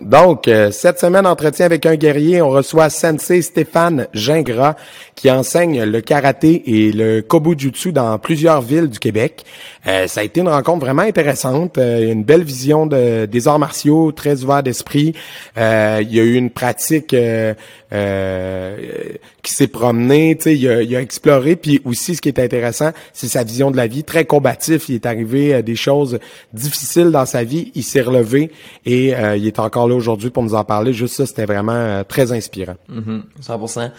Donc, euh, cette semaine, entretien avec un guerrier, on reçoit Sensei Stéphane Gingras, qui enseigne le karaté et le kobujutsu dans plusieurs villes du Québec. Euh, ça a été une rencontre vraiment intéressante, euh, une belle vision de, des arts martiaux, très ouvert d'esprit. il y a eu une pratique qui s'est promenée, il a, il a exploré, puis aussi ce qui est intéressant, c'est sa vision de la vie, très combatif. Il est arrivé à des choses difficiles dans sa vie, il s'est relevé et il est encore là aujourd'hui pour nous en parler. Juste ça, c'était vraiment euh, très inspirant. 100%. Mm-hmm.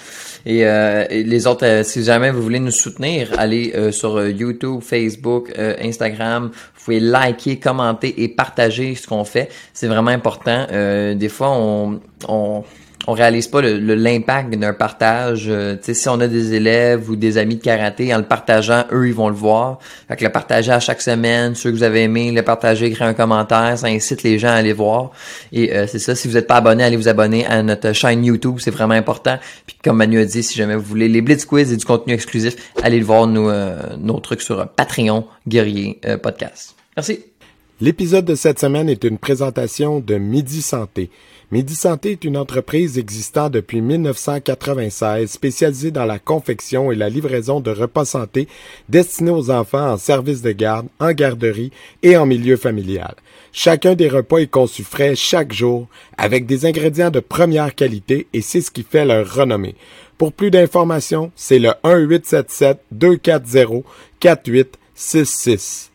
Euh, et, les autres, euh, si jamais vous voulez nous soutenir, allez sur YouTube, Facebook, Instagram. Vous pouvez liker, commenter et partager ce qu'on fait. C'est vraiment important. des fois, on, on on réalise pas l'impact d'un partage. Euh, si on a des élèves ou des amis de karaté, en le partageant, eux, ils vont le voir. Fait que le partager à chaque semaine, ceux que vous avez aimé, le partager, écrire un commentaire, ça incite les gens à aller voir. Et euh, c'est ça, si vous n'êtes pas abonné, allez vous abonner à notre chaîne YouTube, c'est vraiment important. Puis comme Manu a dit, si jamais vous voulez les Blitz Quiz et du contenu exclusif, allez le voir nos, euh, nos trucs sur Patreon Guerrier Podcast. Merci. L'épisode de cette semaine est une présentation de Midi Santé. Midi Santé est une entreprise existant depuis 1996 spécialisée dans la confection et la livraison de repas santé destinés aux enfants en service de garde, en garderie et en milieu familial. Chacun des repas est conçu frais chaque jour avec des ingrédients de première qualité et c'est ce qui fait leur renommée. Pour plus d'informations, c'est le 1 877 240 4866.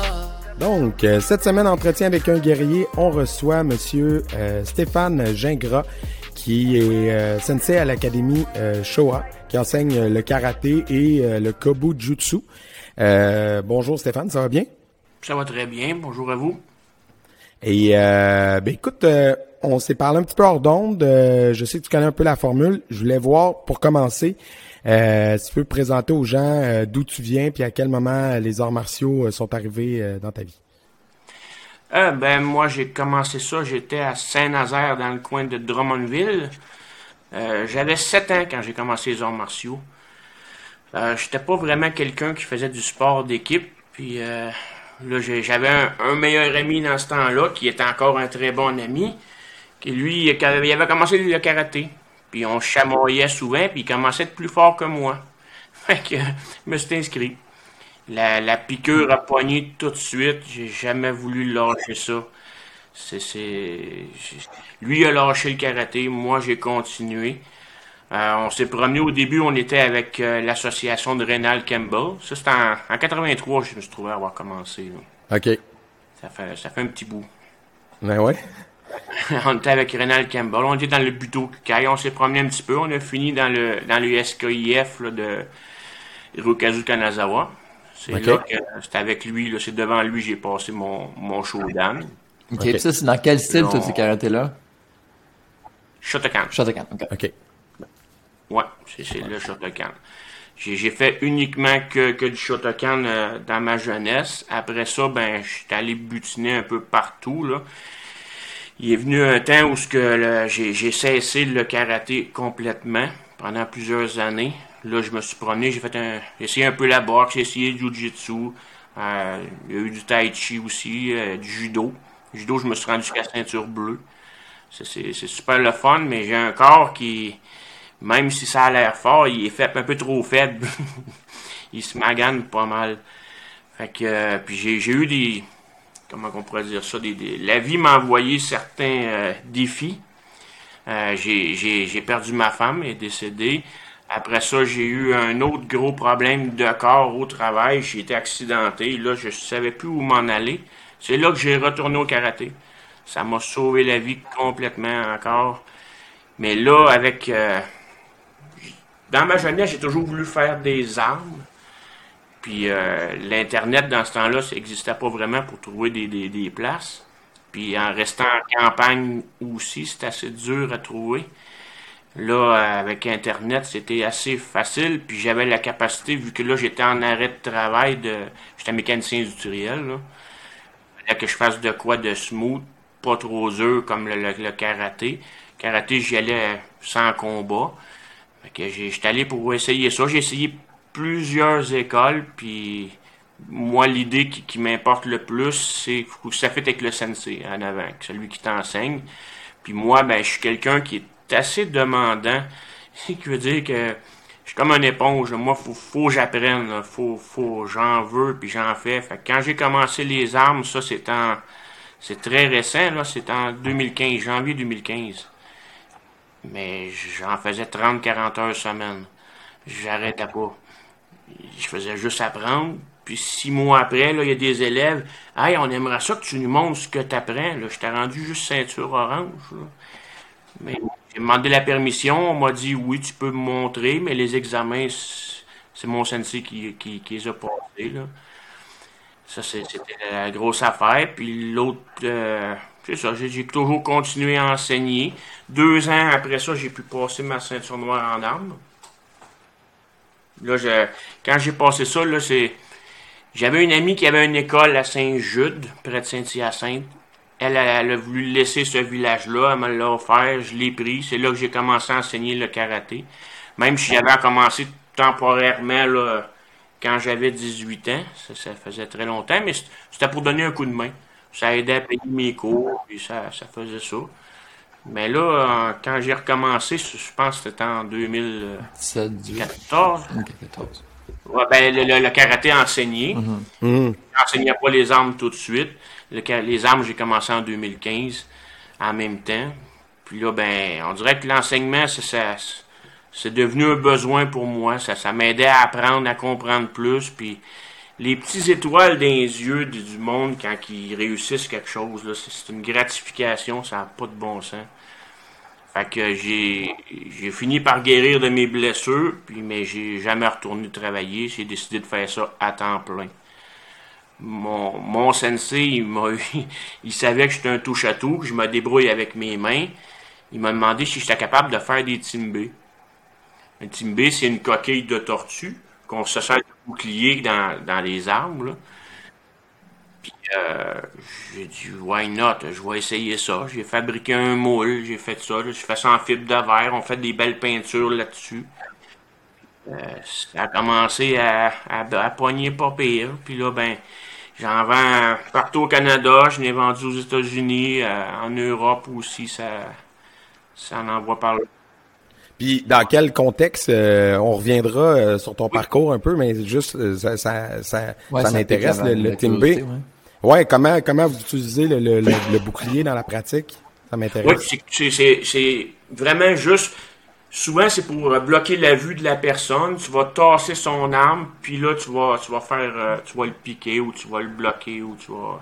donc, euh, cette semaine, entretien avec un guerrier, on reçoit Monsieur euh, Stéphane Gingras, qui est euh, sensei à l'Académie Showa, qui enseigne le karaté et le kobu-jutsu. bonjour Stéphane, ça va bien? Ça va très bien, bonjour à vous. Et ben écoute, on s'est parlé un petit peu hors d'onde, je sais que tu connais un peu la formule, je voulais voir pour commencer, euh, tu peux présenter aux gens euh, d'où tu viens puis à quel moment les arts martiaux euh, sont arrivés dans ta vie. ben moi j'ai commencé ça, j'étais à Saint-Nazaire dans le coin de Drummondville. J'avais 7 ans quand j'ai commencé les arts martiaux. J'étais pas vraiment quelqu'un qui faisait du sport d'équipe. Puis j'avais un, meilleur ami dans ce temps-là qui était encore un très bon ami. Qui lui, il avait commencé le karaté. Puis on chamoyait souvent, puis il commençait à être plus fort que moi. Fait que je me suis inscrit. La, la piqûre a poigné tout de suite. J'ai jamais voulu lâcher ça. C'est, Lui a lâché le karaté, moi j'ai continué. Euh, on s'est promené au début, on était avec euh, l'association de Rénal Campbell. Ça, c'était en, en, 83, je me suis trouvé avoir commencé. OK. Ça fait, ça fait un petit bout. Ben ouais. on était avec Renal Campbell. On était dans le buto On s'est promené un petit peu. On a fini dans le dans le SKIF de Hirokazu Kanazawa. C'est là que c'était avec lui. C'est devant lui j'ai passé mon, mon showdown. OK. okay. ça, c'est dans quel style, tous ces karatés-là? Shotokan. Shotokan, OK. OK. Ouais, c'est le Shotokan. J'ai fait uniquement que, que du Shotokan euh, dans ma jeunesse. Après ça, ben, j'étais allé butiner un peu partout, là il est venu un temps où j'ai cessé le karaté complètement pendant plusieurs années. Là, je me suis promené, j'ai fait un, essayé un peu la boxe, j'ai essayé du jiu-jitsu. Euh, il y a eu du tai chi aussi, euh, du judo. judo, je me suis rendu jusqu'à ceinture bleue. C'est super le fun, mais j'ai un corps qui, même si ça a l'air fort, il est fait un peu trop faible. il se magane pas mal. Fait que, euh, puis j'ai eu des, comment on pourrait dire ça, la vie m'a envoyé certains euh, défis. Euh, j'ai perdu ma femme, elle est décédée. Après ça, j'ai eu un autre gros problème de corps au travail. J'ai été accidenté. Là, je ne savais plus où m'en aller. C'est là que j'ai retourné au karaté. Ça m'a sauvé la vie complètement encore. Mais là, avec... Euh, dans ma jeunesse, j'ai toujours voulu faire des armes. Puis euh, l'Internet, dans ce temps-là, ça n'existait pas vraiment pour trouver des, des, des, places. Puis en restant en campagne aussi, c'est assez dur à trouver. Là, avec Internet, c'était assez facile, puis j'avais la capacité, vu que là, j'étais en arrêt de travail, de j'étais mécanicien industriel, là. Il fallait que je fasse de quoi de smooth, pas trop dur comme le, karaté. Karaté, j'y allais sans combat. Fait que j'étais allé pour essayer ça. J'ai essayé plusieurs écoles, puis moi, l'idée qui, m'importe le plus, c'est que ça fait avec le sensei en avant, celui qui t'enseigne. Puis moi, ben, je suis quelqu'un qui est assez demandant. Ce qui veut dire que je suis comme une éponge. Moi, faut, faut que j'apprenne. Faut, faut, j'en veux, puis j'en fais. Fait quand j'ai commencé les armes, ça, c'est en, c'est très récent, là. C'est en 2015, janvier 2015. Mais j'en faisais 30-40 heures semaine. J'arrêtais pas. Je faisais juste apprendre. Puis six mois après, il y a des élèves. Hey, on aimerait ça que tu nous montres ce que tu apprends. Là, je t'ai rendu juste ceinture orange. J'ai demandé la permission, on m'a dit oui, tu peux me montrer, mais les examens, c'est mon sensei qui, qui, les a passés. Là. Ça, c'était la grosse affaire. Puis l'autre, euh, c'est ça, j'ai toujours continué à enseigner. Deux ans après ça, j'ai pu passer ma ceinture noire en armes. Là, quand j'ai passé ça, là, c'est. J'avais une amie qui avait une école à Saint-Jude, près de Saint-Hyacinthe. Elle, elle, a voulu laisser ce village-là, elle me l'a offert, je l'ai pris. C'est là que j'ai commencé à enseigner le karaté. Même si j'avais commencé temporairement là, quand j'avais 18 ans, ça, faisait très longtemps, mais c'était pour donner un coup de main. Ça aidait à payer mes cours, puis ça, ça faisait ça. Mais là, quand j'ai recommencé, je pense que c'était en 2014. Ouais, ben, le, karaté enseigné. Mm -hmm. pas les armes tout de suite les armes, j'ai commencé en 2015 en même temps. Puis là, ben, on dirait que l'enseignement, c'est devenu un besoin pour moi. Ça, ça m'aidait à apprendre, à comprendre plus. Puis les petites étoiles dans les yeux du, monde quand ils réussissent quelque chose, c'est une gratification, ça n'a pas de bon sens. Fait que j'ai fini par guérir de mes blessures, puis mais j'ai jamais retourné travailler. J'ai décidé de faire ça à temps plein mon, mon sensei, il, savait que j'étais un touche-à-tout, que je me débrouille avec mes mains. Il m'a demandé si j'étais capable de faire des timbés. Un timbé, c'est une coquille de tortue qu'on se sert bouclier dans, dans les arbres. Là. Puis euh, j'ai dit, why not? Je vais essayer ça. J'ai fabriqué un moule, j'ai fait ça. J'ai fait ça en fibre de verre. On fait des belles peintures là-dessus. Euh, ça a commencé à, à, à, pas pire. Puis là, ben, J'en vends partout au Canada, je l'ai vendu aux États-Unis, euh, en Europe aussi, ça, ça en envoie par là. Puis dans quel contexte, euh, on reviendra euh, sur ton parcours un peu, mais juste ça, ça, ça, m'intéresse, le, le Team B. Ouais. comment comment vous utilisez le, le, le, bouclier dans la pratique? Ça m'intéresse. Oui, c'est vraiment juste Souvent, c'est pour euh, bloquer la vue de la personne. Tu vas tasser son arme, puis là, tu vas, tu vas faire, euh, tu vas le piquer ou tu vas le bloquer ou tu vas.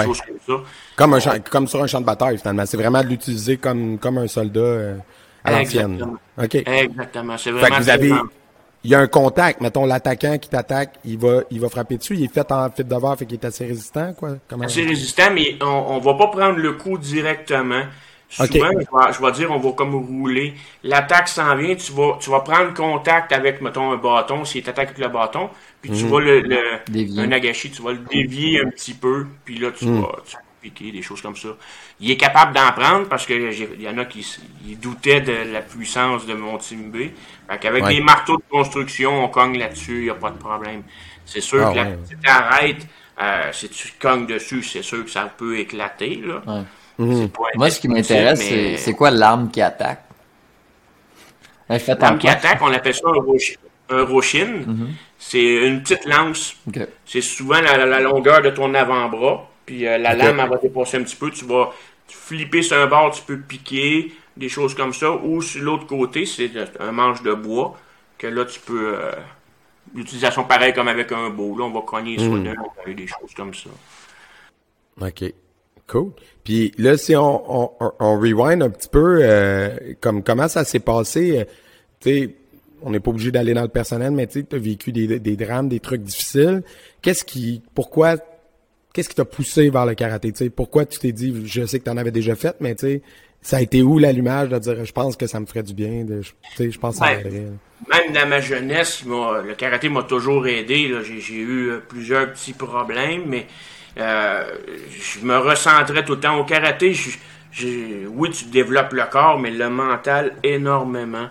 Des choses comme ça. Comme, un comme sur un champ de bataille, finalement. C'est vraiment de l'utiliser comme, comme un soldat euh, à l'ancienne. OK. Exactement. C'est vraiment. Fait vous avez, il y a un contact. Mettons, l'attaquant qui t'attaque, il va, il va frapper dessus. Il est fait en fibre de verre, fait qu'il est assez résistant, quoi. Comment assez résistant, mais on, on va pas prendre le coup directement. Souvent, je, vais, dire, on va comme rouler. L'attaque s'en vient, tu vas, tu vas prendre contact avec, mettons, un bâton, s'il t'attaque avec le bâton, puis tu mhm. vas le, le un nagashi, tu vas le dévier un petit peu, puis là, tu, mhm. vas, tu piquer, des choses comme ça. Il est capable d'en prendre parce qu'il y en a qui doutaient de la puissance de mon team B. Fait qu'avec des marteaux de construction, on cogne là-dessus, il n'y a pas de problème. C'est sûr ah que si tu arrêtes, euh, si tu cognes dessus, c'est sûr que ça peut éclater, là. Mhm. Moi, ce qui m'intéresse, c'est quoi l'arme qui attaque? L'arme qui attaque, on appelle ça un, roshin. Mhm. C'est une petite lance. C'est souvent la, longueur de ton avant-bras. Puis euh, la lame, elle va dépasser un petit peu. Tu vas flipper sur un bord, tu peux piquer, des choses comme ça. Ou sur l'autre côté, c'est un manche de bois que là, tu peux... Euh, l'utilisation pareille comme avec un beau. Là, on va cogner sur mmh. des choses comme ça. OK. Cool. Puis là, si on, on, on rewind un petit peu, euh, comme comment ça s'est passé, euh, tu sais, on n'est pas obligé d'aller dans le personnel, mais tu as vécu des, des drames, des trucs difficiles. Qu'est-ce qui, pourquoi, qu'est-ce qui t'a poussé vers le karaté? sais Pourquoi tu t'es dit, je sais que tu en avais déjà fait, mais tu sais, ça a été où l'allumage de dire je pense que ça me ferait du bien, de, je, je pense que ça ben, Même dans ma jeunesse, le karaté m'a toujours aidé. J'ai eu euh, plusieurs petits problèmes, mais euh, je me recentrais tout le temps au karaté. oui, tu développes le corps, mais le mental énormément.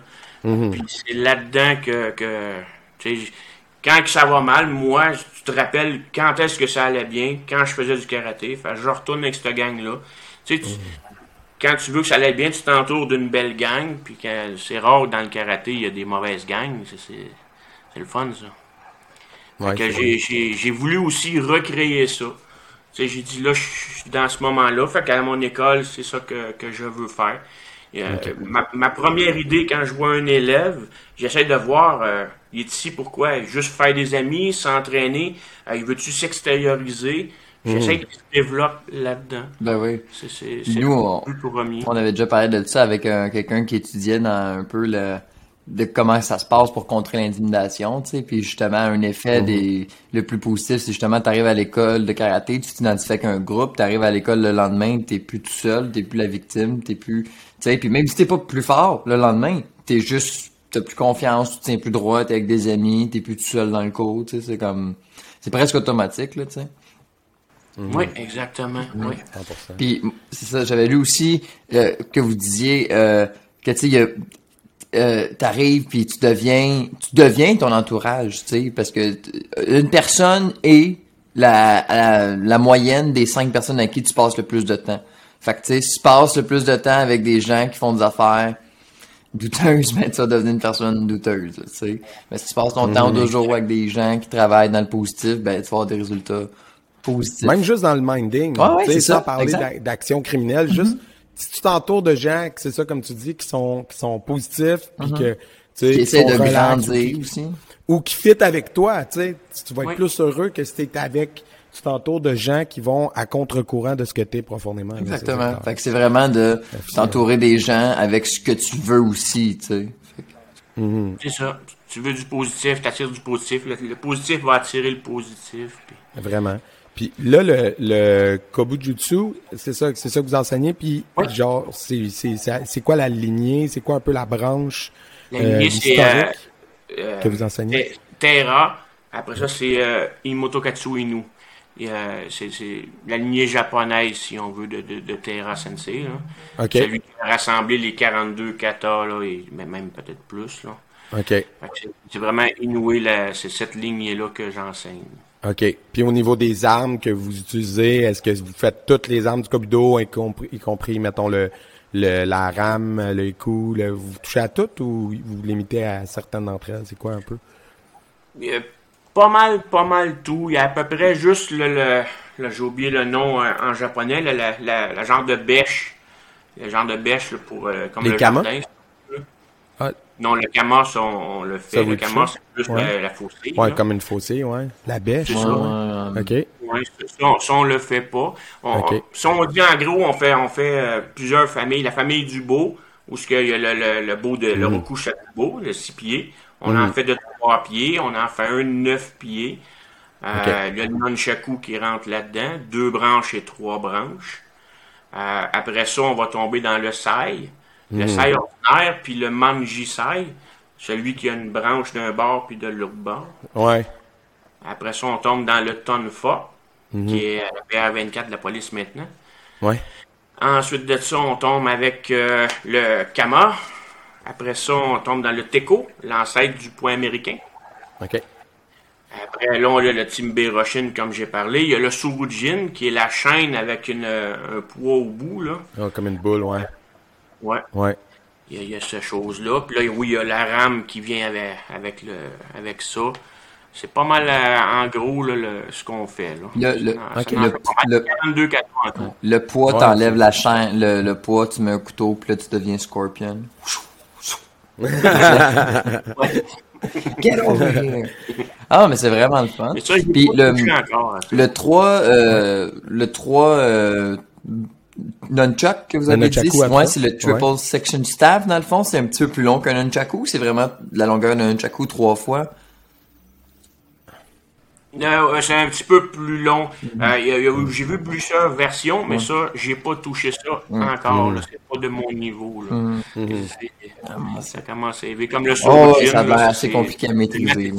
Mhm. Puis c'est là-dedans que, que quand ça va mal, moi, tu te rappelles quand est-ce que ça allait bien, quand je faisais du karaté. Fait, je retourne avec cette gang-là. Tu sais, mhm. quand tu veux que ça allait bien, tu t'entoures d'une belle gang. Puis c'est rare dans le karaté, il y a des mauvaises gangs. C'est le fun, ça. j'ai voulu aussi recréer ça. J'ai dit là, je suis dans ce moment-là. Fait qu'à mon école, c'est ça que, que je veux faire. Euh, ma, première idée quand je vois un élève, j'essaie de voir, euh, il est ici pourquoi? Juste faire des amis, s'entraîner, euh, il veut-tu s'extérioriser? J'essaie mhm. qu'il se développe là-dedans. Ben oui. C'est Nous, on, on, avait déjà parlé de ça avec quelqu'un qui étudiait dans un peu le de comment ça se passe pour contrer l'intimidation, tu sais, puis justement un effet mhm. des le plus positif, c'est justement tu arrives à l'école de karaté, tu t'identifies avec un groupe, tu arrives à l'école le lendemain, t'es plus tout seul, t'es plus la victime, t'es plus, sais, puis même si t'es pas plus fort le lendemain, t'es juste t'as plus confiance, tu tiens plus droit, t'es avec des amis, t'es plus tout seul dans le cours, tu sais, c'est comme c'est presque automatique là, tu sais. Mhm. Oui, exactement. Oui. Puis c'est ça, j'avais lu aussi euh, que vous disiez euh, que tu sais euh, t'arrives puis tu deviens tu deviens ton entourage, tu sais, parce que une personne est la, la, moyenne des cinq personnes avec qui tu passes le plus de temps. Fait que tu sais, si tu passes le plus de temps avec des gens qui font des affaires douteuses, ben tu vas devenir une personne douteuse, tu sais. Mais si tu passes ton temps deux jours avec des gens qui travaillent dans le positif, ben tu vas avoir des résultats positifs. Même juste dans le minding, ouais, tu sais, ça, parler d'action criminelle, juste mm-hmm si tu t'entoures de gens, c'est ça comme tu dis, qui sont qui sont positifs, puis mhm. que tu sais, qui, essaient de grandir aussi, ou qui fit avec toi, tu sais, tu vas être plus heureux que si t'es avec tu t'entoures de gens qui vont à contre-courant de ce que tu es profondément. Exactement. Fait que c'est vraiment de t'entourer des gens avec ce que tu veux aussi, tu sais. Mhm. C'est ça. Tu veux du positif, tu attires du positif. Le, positif va attirer le positif. Vraiment. Puis là, le, le Kobujutsu, c'est ça, c'est ça que vous enseignez. Puis genre, c'est, c'est, c'est quoi la lignée? C'est quoi un peu la branche La lignée, euh, c'est euh, euh, que vous enseignez? Terra. Après ça, c'est euh, Imotokatsu Inu. C'est, c'est la lignée japonaise, si on veut, de, de, de Terra Sensei. Là. Okay. Celui qui a rassemblé les 42 katas, là, et même peut-être plus. Là. OK. C'est, vraiment inoué, c'est cette lignée-là que j'enseigne. OK. Puis au niveau des armes que vous utilisez, est-ce que vous faites toutes les armes du Kobudo, y compris, y compris mettons, le, le, la rame, le coup, vous touchez à toutes ou vous, vous limitez à certaines d'entre elles? C'est quoi un peu? Pas mal, pas mal tout. Il y a à peu près juste le, le, j'ai oublié le nom euh, en japonais, le, la, la, genre de bêche. Le genre de bêche pour euh, comme les le jardin. Non, le camas, on, le fait. le camas, c'est plus la, fossée. Ouais, comme une fossée, ouais. La bêche. C'est ça. OK. Ouais, ça, ça, on le fait pas. On, Si on dit en gros, on fait, on fait euh, plusieurs familles. La famille du beau, où il y a le, le, le beau de, le mm. recouche beau, le six pieds. On en mm. fait de trois pieds. On en fait un neuf pieds. Euh, Il y a le nunchaku qui rentre là-dedans. Deux branches et trois branches. Euh, après ça, on va tomber dans le sai. Le mm. sai ordinaire, puis le manji sai, celui qui a une branche d'un bord puis de l'autre bord. Ouais. Après ça, on tombe dans le tonfa, mm qui est le PR24 de la police maintenant. Ouais. Ensuite de ça, on tombe avec euh, le Kama. Après ça, on tombe dans le Teco, l'ancêtre du point américain. OK. Après, là, on a le Timbe Roshin, comme j'ai parlé. Il y a le Surujin, qui est la chaîne avec une, un poids au bout. Là. Oh, comme une boule, ouais. Ouais. Ouais. Il y a, il y a cette chose-là. Puis là, oui, il y a la rame qui vient avec, avec, le, avec ça. C'est pas mal, euh, en gros, là, le, ce qu'on fait. Là. Le, le, le, 42, le poids, ouais, t'enlèves la chaîne, le, le poids, tu mets un couteau, puis là, tu deviens Scorpion. Get over here! Ah, mais c'est vraiment le fun. Puis le, encore, le 3, euh, le 3 euh, nunchuck que vous avez dit, ouais, c'est le triple section staff dans le fond, c'est un petit peu plus long qu'un nunchaku, c'est vraiment la longueur d'un nunchaku trois fois. Euh, c'est un petit peu plus long. Euh, j'ai vu plusieurs versions, mais ça, j'ai pas touché ça encore. C'est pas de mon niveau. Là. Ça commence à élever. Comme le oh, ça va assez compliqué à maîtriser.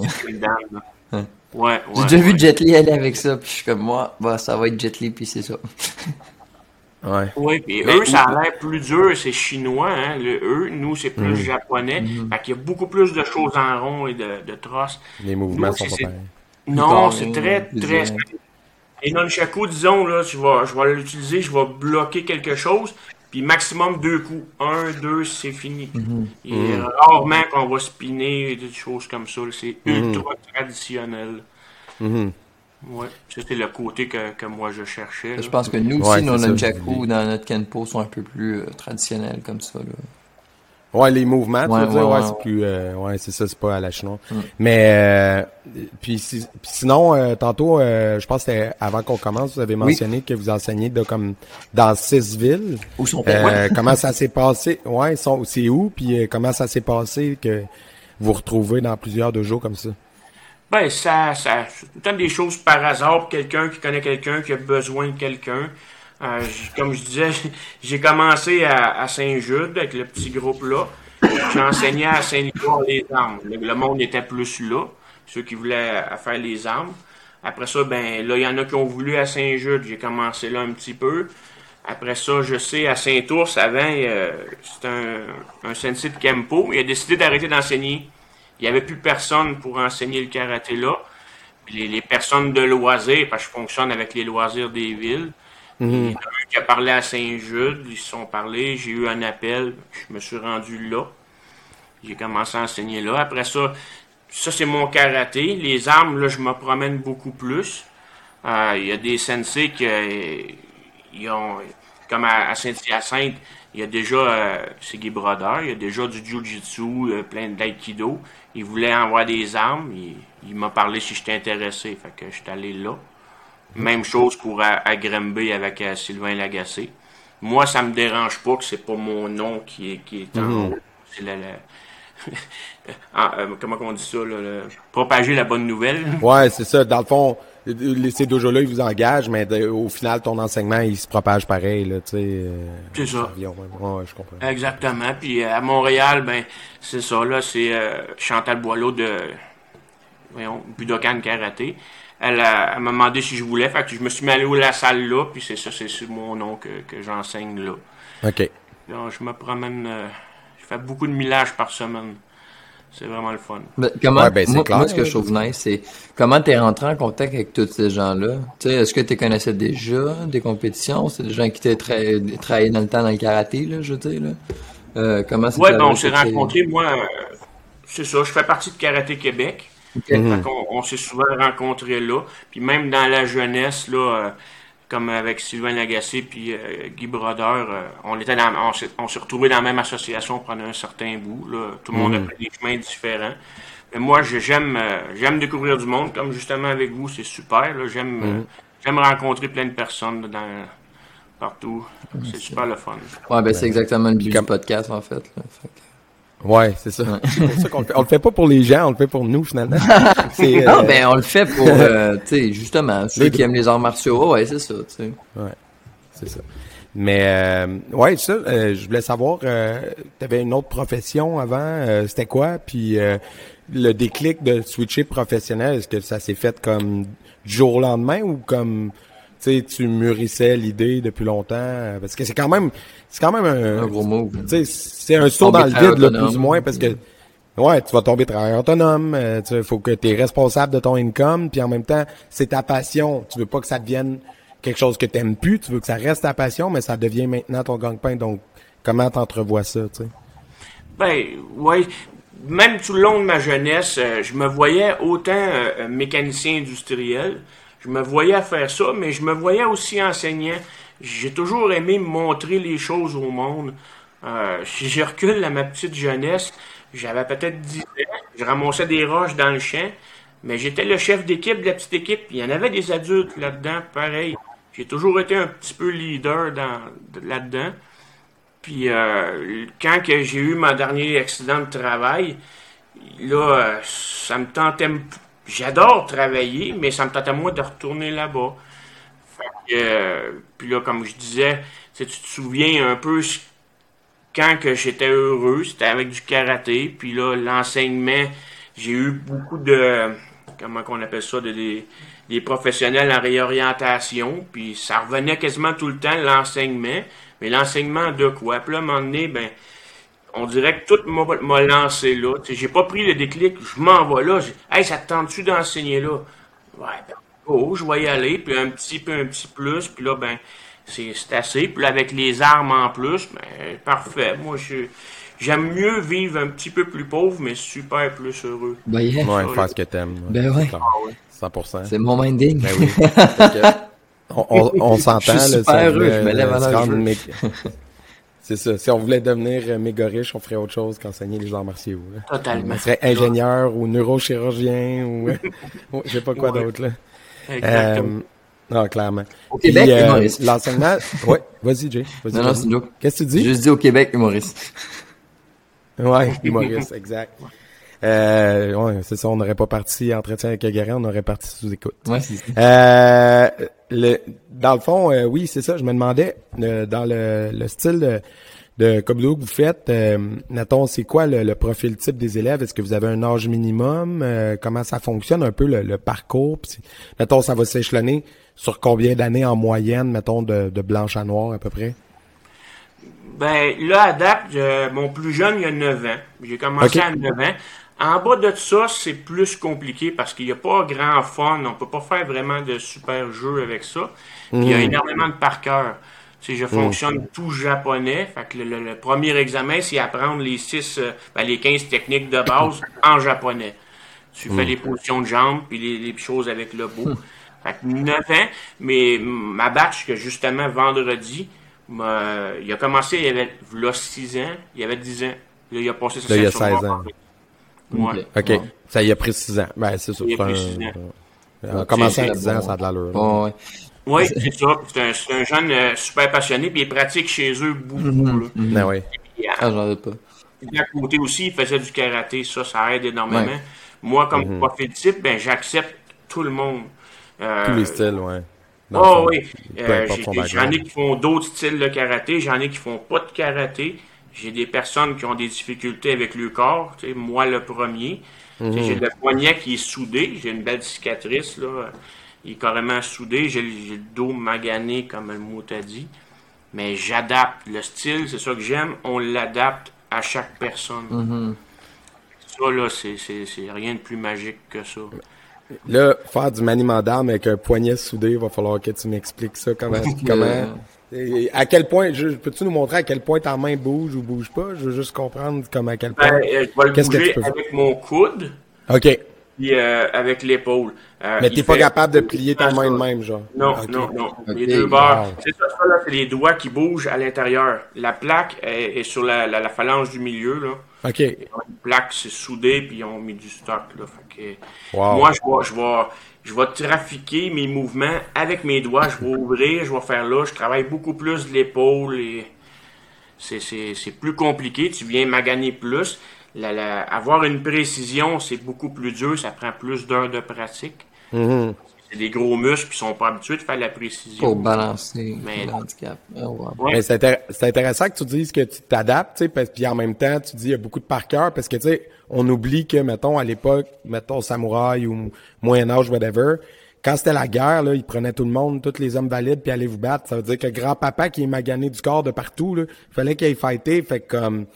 Ouais, ouais, J'ai déjà vu Jet Li aller avec ça, puis je suis comme moi, bah, ça va être Jet Li, puis c'est ça. ouais. Oui, puis eux, ça a l'air plus dur, c'est chinois, hein, le eux, nous, c'est plus japonais. Mm. Fait qu'il y a beaucoup plus de choses en rond et de, de trosses. Les mouvements sont pas pareils. Non, c'est très, très. Et nunchaku, disons, là, je vais, je vais l'utiliser, je vais bloquer quelque chose, puis maximum deux coups. Un, deux, c'est fini. Mm -hmm. rarement qu'on va spinner des choses comme ça. C'est mhm. ultra traditionnel. Mm Ouais, c'était le côté que, que, moi je cherchais. Je pense que nous aussi, nos nunchaku dans notre Kenpo sont un peu plus euh, traditionnels comme ça. Là. Ouais, les mouvements, tu veux dire, ouais, c'est plus, euh, ouais, c'est ça, c'est pas à la chinois. Mm. Mais euh, puis, sinon, euh, tantôt, je pense que c'était avant qu'on commence, vous avez mentionné que vous enseignez de comme dans six villes. Où sont Comment ça s'est passé? Ouais, sont, c'est où? Puis comment ça s'est passé que vous retrouvez dans plusieurs jours comme ça? Ben, ça, ça, c'est des choses par hasard. Quelqu'un qui connaît quelqu'un qui a besoin de quelqu'un. Euh, comme je disais, j'ai commencé à, Saint-Jude avec le petit groupe-là. J'enseignais à Saint-Nicolas-les-Armes. Le, monde était plus là, ceux qui voulaient faire les armes. Après ça, ben là, il y en a qui ont voulu à Saint-Jude. J'ai commencé là un petit peu. Après ça, je sais, à Saint-Ours, avant, euh, c'était un, un sensei de Kempo. Il a décidé d'arrêter d'enseigner. Il n'y avait plus personne pour enseigner le karaté là. les, les personnes de loisirs, parce que je fonctionne avec les loisirs des villes, il y en a un qui a parlé à Saint-Jude, ils se sont parlé, j'ai eu un appel, je me suis rendu là. J'ai commencé à enseigner là. Après ça, ça c'est mon karaté. Les armes, là, je me promène beaucoup plus. Euh, il y a des sensei qui euh, ont, comme à, Saint-Hyacinthe, il y a déjà, euh, c'est Guy Brodeur, il y a déjà du Jiu-Jitsu, plein d'aïkido. Il voulait envoyer des armes, il, il m'a parlé si j'étais intéressé, fait que je suis allé là. Même chose pour à, avec euh, Sylvain Lagacé. Moi, ça me dérange pas que c'est pas mon nom qui est, qui est en mhm. haut. C'est la, ah, euh, comment on dit ça, propager la bonne nouvelle. Ouais, c'est ça. Dans le fond, ces dojos-là, ils vous engagent, mais au final, ton enseignement, il se propage pareil, là, tu sais. Euh, c'est ça. je comprends. Exactement. Puis à Montréal, ben, c'est ça, là, c'est Chantal Boileau de, voyons, Budokan Karaté elle, m'a demandé si je voulais. Fait que je me suis mis à aller à la salle là, puis c'est ça, c'est sur mon nom que, que j'enseigne là. OK. Donc, je me promène, euh, je fais beaucoup de millages par semaine. C'est vraiment le fun. Ben, comment, ben, moi, ce que je trouve nice, c'est comment tu es rentré en contact avec tous ces gens-là? Est-ce que tu connaissais déjà des compétitions? C'est des gens qui t'avaient travaillé dans le temps dans le karaté, là, je veux dire? Là? Euh, comment Ouais, ben, on s'est rencontrés, moi, euh, c'est ça, je fais partie de Karaté Québec. Mhm. on, s'est souvent rencontrés là. Puis même dans la jeunesse, là, euh, comme avec Sylvain Lagacé puis euh, Guy Brodeur, euh, on était dans, on s'est retrouvés dans la même association pendant un certain bout. Là. Tout le monde a mhm. pris des chemins différents. Mais moi, j'aime j'aime découvrir du monde, comme justement avec vous, c'est super. J'aime mhm. j'aime rencontrer plein de personnes dans, partout. C'est super le fun. Ouais, ben c'est exactement le but du podcast en fait. Ouais, c'est ça. C'est pour ça qu'on le fait. On le fait pas pour les gens, on le fait pour nous finalement. Euh... Non, ben on le fait pour, euh, tu sais, justement ceux qui aiment les arts martiaux. Ouais, c'est ça. Tu sais. Ouais, c'est ça. Mais euh, ouais, ça. Euh, je voulais savoir, euh, tu avais une autre profession avant. Euh, c'était quoi? Puis le déclic de switcher professionnel, est-ce que ça s'est fait comme du jour au lendemain ou comme sais, tu mûrissais l'idée depuis longtemps parce que c'est quand même c'est quand même un, un gros mot. C'est un saut dans le vide, là, plus ou moins, parce que ouais, tu vas tomber travailleur autonome, euh, il faut que tu es responsable de ton income, puis en même temps, c'est ta passion. Tu veux pas que ça devienne quelque chose que tu n'aimes plus, tu veux que ça reste ta passion, mais ça devient maintenant ton gang-pain. Donc, comment t'entrevois ça, tu sais? Ben, ouais. Même tout le long de ma jeunesse, euh, je me voyais autant euh, mécanicien industriel, je me voyais faire ça, mais je me voyais aussi enseignant. J'ai toujours aimé montrer les choses au monde. Euh, si je recule à ma petite jeunesse, j'avais peut-être 10 ans, je ramassais des roches dans le champ, mais j'étais le chef d'équipe de la petite équipe. Il y en avait des adultes là-dedans, pareil. J'ai toujours été un petit peu leader dans, là-dedans. Puis euh, quand que j'ai eu mon dernier accident de travail, là, euh, ça me tentait j'adore travailler, mais ça me tente à moi de retourner là-bas. Euh, puis là, comme je disais, tu te souviens un peu quand que j'étais heureux, c'était avec du karaté. Puis là, l'enseignement, j'ai eu beaucoup de, comment qu'on appelle ça, de, des, professionnels en réorientation. Puis ça revenait quasiment tout le temps, l'enseignement. Mais l'enseignement de quoi? Puis là, à un moment donné, ben, on dirait que tout m'a lancé là. J'ai pas pris le déclic, je m'en vais là. Hey, ça te tente-tu d'enseigner là? Ouais, ben, oh, je vais y aller, puis un petit peu, un petit plus, puis là, ben, c'est assez. Puis là, avec les armes en plus, ben, parfait. Moi, je j'aime mieux vivre un petit peu plus pauvre, mais super plus heureux. Ben, yeah. Ouais, faire ce que t'aimes. Ben ouais. 100%. C'est mon minding. Ben oui. on, on, on s'entend, là. Super heureux, je me lève à la C'est ça. Si on voulait devenir euh, méga riche, on ferait autre chose qu'enseigner les arts martiaux. Totalement. On serait ingénieur ou neurochirurgien ou je sais pas quoi d'autre. là. Exactement. Euh, non, clairement. Au Québec, euh, humoriste. L'enseignement. ouais, vas-y, Jay. Vas non, non, c'est une Qu'est-ce que tu dis? Juste dit au Québec, humoriste. ouais, humoriste, exact. Euh, ouais, c'est ça, on n'aurait pas parti entretien avec Agarin, on aurait parti sous écoute. Ouais, c'est euh, le, dans le fond, euh, oui, c'est ça, je me demandais, euh, dans le, le style de, de que vous faites, euh, c'est quoi le, profil type des élèves? Est-ce que vous avez un âge minimum? Euh, comment ça fonctionne un peu le, parcours? Pis, mettons, ça va s'échelonner sur combien d'années en moyenne, mettons, de, de blanche à noir à peu près? Ben, là, à date, mon plus jeune, il a 9 ans. J'ai commencé à 9 ans. En bas de ça, c'est plus compliqué parce qu'il n'y a pas grand fun. On peut pas faire vraiment de super jeux avec ça. il y a hmm. énormément de par cœur. Si je fonctionne hmm. tout japonais, fait que le, premier examen, c'est apprendre les six, euh, ben, les 15 techniques de base en japonais. Tu fais hmm. les positions de jambes puis les, choses avec le beau. Fait que 9 ans, mais ma batch que justement vendredi, il a commencé, il y avait là, 6 ans, il y avait 10 ans. Là, il a passé sa Là, il y a 16 ans. Ouais. OK. Ça y a pris 6 ans. Ben, c'est ça. Il a pris 6 ans. On a commencé à 10 ans, ça a de l'allure. Ouais. Oui, c'est ça. C'est un, un, jeune euh, super passionné, puis il pratique chez eux beaucoup. Mm -hmm. Ben oui. Euh, ah, j'en doute pas. À côté aussi, il faisait du karaté. Ça, ça aide énormément. Moi, comme mm -hmm. profil type, ben, j'accepte tout le monde. Euh, Tous les styles, ouais. Oh oui. Euh, j'en ai qui font d'autres styles de karaté, j'en ai qui font pas de karaté. J'ai des personnes qui ont des difficultés avec le corps, moi le premier. Mm. J'ai le poignet qui est soudé, j'ai une belle cicatrice, là. Il est carrément soudé, j'ai le dos magané, comme le mot t'a dit. Mais j'adapte. Le style, c'est ça que j'aime, on l'adapte à chaque personne. Mm-hmm. Ça, là, c'est rien de plus magique que ça. Là, faire du maniement d'armes avec un poignet soudé, il va falloir que tu m'expliques ça. Comment, comment, à quel point, peux-tu nous montrer à quel point ta main bouge ou bouge pas? Je veux juste comprendre comment à quel point. Ben, euh, je vais le bouger avec mon coude. OK. Puis euh, avec l'épaule. Euh, Mais t'es pas capable de plier ta main de même, genre? Non, non, non. Les deux bords. C'est ça, ça là, c'est les doigts qui bougent à l'intérieur. La plaque est, est sur la, la, la, phalange du milieu, là. OK. Une plaque, c'est soudé, puis ils ont mis du stock, là. Fait que, Moi, je vais, je vais je vais trafiquer mes mouvements avec mes doigts, je vais ouvrir, je vais faire là, je travaille beaucoup plus l'épaule et c'est plus compliqué, tu viens maganer plus. Avoir une précision, c'est beaucoup plus dur, ça prend plus d'heures de pratique. Mm-hmm. C'est des gros muscles qui sont pas habitués de faire la précision. Pour balancer mais, le handicap. Oh, c'est intéressant que tu dises que tu t'adaptes, puis en même temps, tu dis il y a beaucoup de par cœur, parce que tu sais, on oublie que, mettons, à l'époque, mettons, samouraï ou Moyen-Âge, whatever, quand c'était la guerre, là, ils prenaient tout le monde, tous les hommes valides, puis allaient vous battre. Ça veut dire que grand-papa qui est magané du corps de partout, là, fallait qu'il aille fighter. Fait comme, tu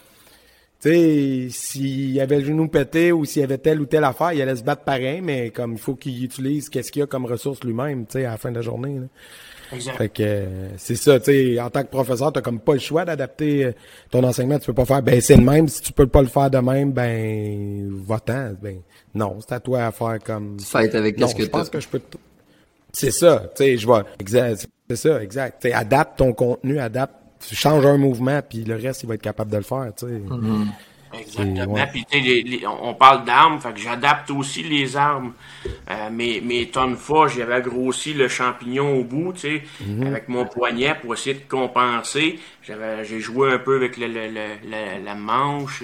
sais, s'il avait le genou pété ou s'il y avait telle ou telle affaire, il allait se battre pareil, mais comme il faut qu'il utilise qu'est-ce qu'il a comme ressource lui-même, tu sais, à la fin de la journée. Là. Exact. Fait que euh, c'est ça, tu sais, en tant que professeur, t'as comme pas le choix d'adapter euh, ton enseignement. Tu peux pas faire, ben c'est le même. Si tu peux pas le faire de même, ben va-t'en. Ben non, c'est à toi à faire comme. Fight avec qu'est-ce que Je pense que je peux. C'est ça, tu sais, je vois. Exact, c'est ça, exact. Tu adapte ton contenu, adapte, change un mouvement, puis le reste, il va être capable de le faire, tu sais. Mm-hmm. Exactement. Puis, on parle d'armes, fait que j'adapte aussi les armes. Euh, mes, mes tonnes fois, j'avais grossi le champignon au bout, tu sais, Mhm. avec mon poignet pour essayer de compenser. J'ai joué un peu avec le, le, le- la- la manche.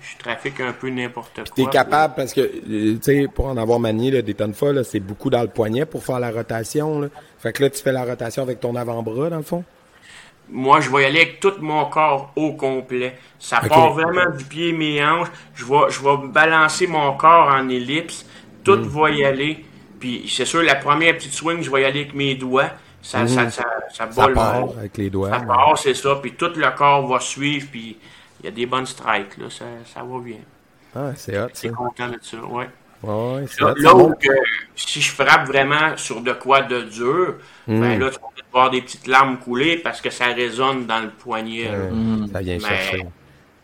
je trafique un peu n'importe quoi. T'es capable parce que, euh, tu sais, pour en avoir manié là, des tonnes là, c'est beaucoup dans le poignet pour faire la rotation. Là. Fait que là, tu fais la rotation avec ton avant-bras, dans le fond. Moi, je vais y aller avec tout mon corps au complet. Ça part vraiment du pied, mes hanches. Je vais, je vais balancer mon corps en ellipse. Tout va y aller. Puis c'est sûr, la première petite swing, je vais y aller avec mes doigts. Ça, ça, ça, ça, Ça part avec les doigts. Ça part, c'est ça. Puis tout le corps va suivre. Puis il y a des bonnes strikes, là. Ça, ça va bien. Ah, c'est hot, Je suis ça. content de ça, ouais. Ouais, c'est Là, là où si je frappe vraiment sur de quoi de dur, Mm. ben là, tu vas voir des petites larmes couler parce que ça résonne dans le poignet. là. Ouais, Ça vient Mais chercher.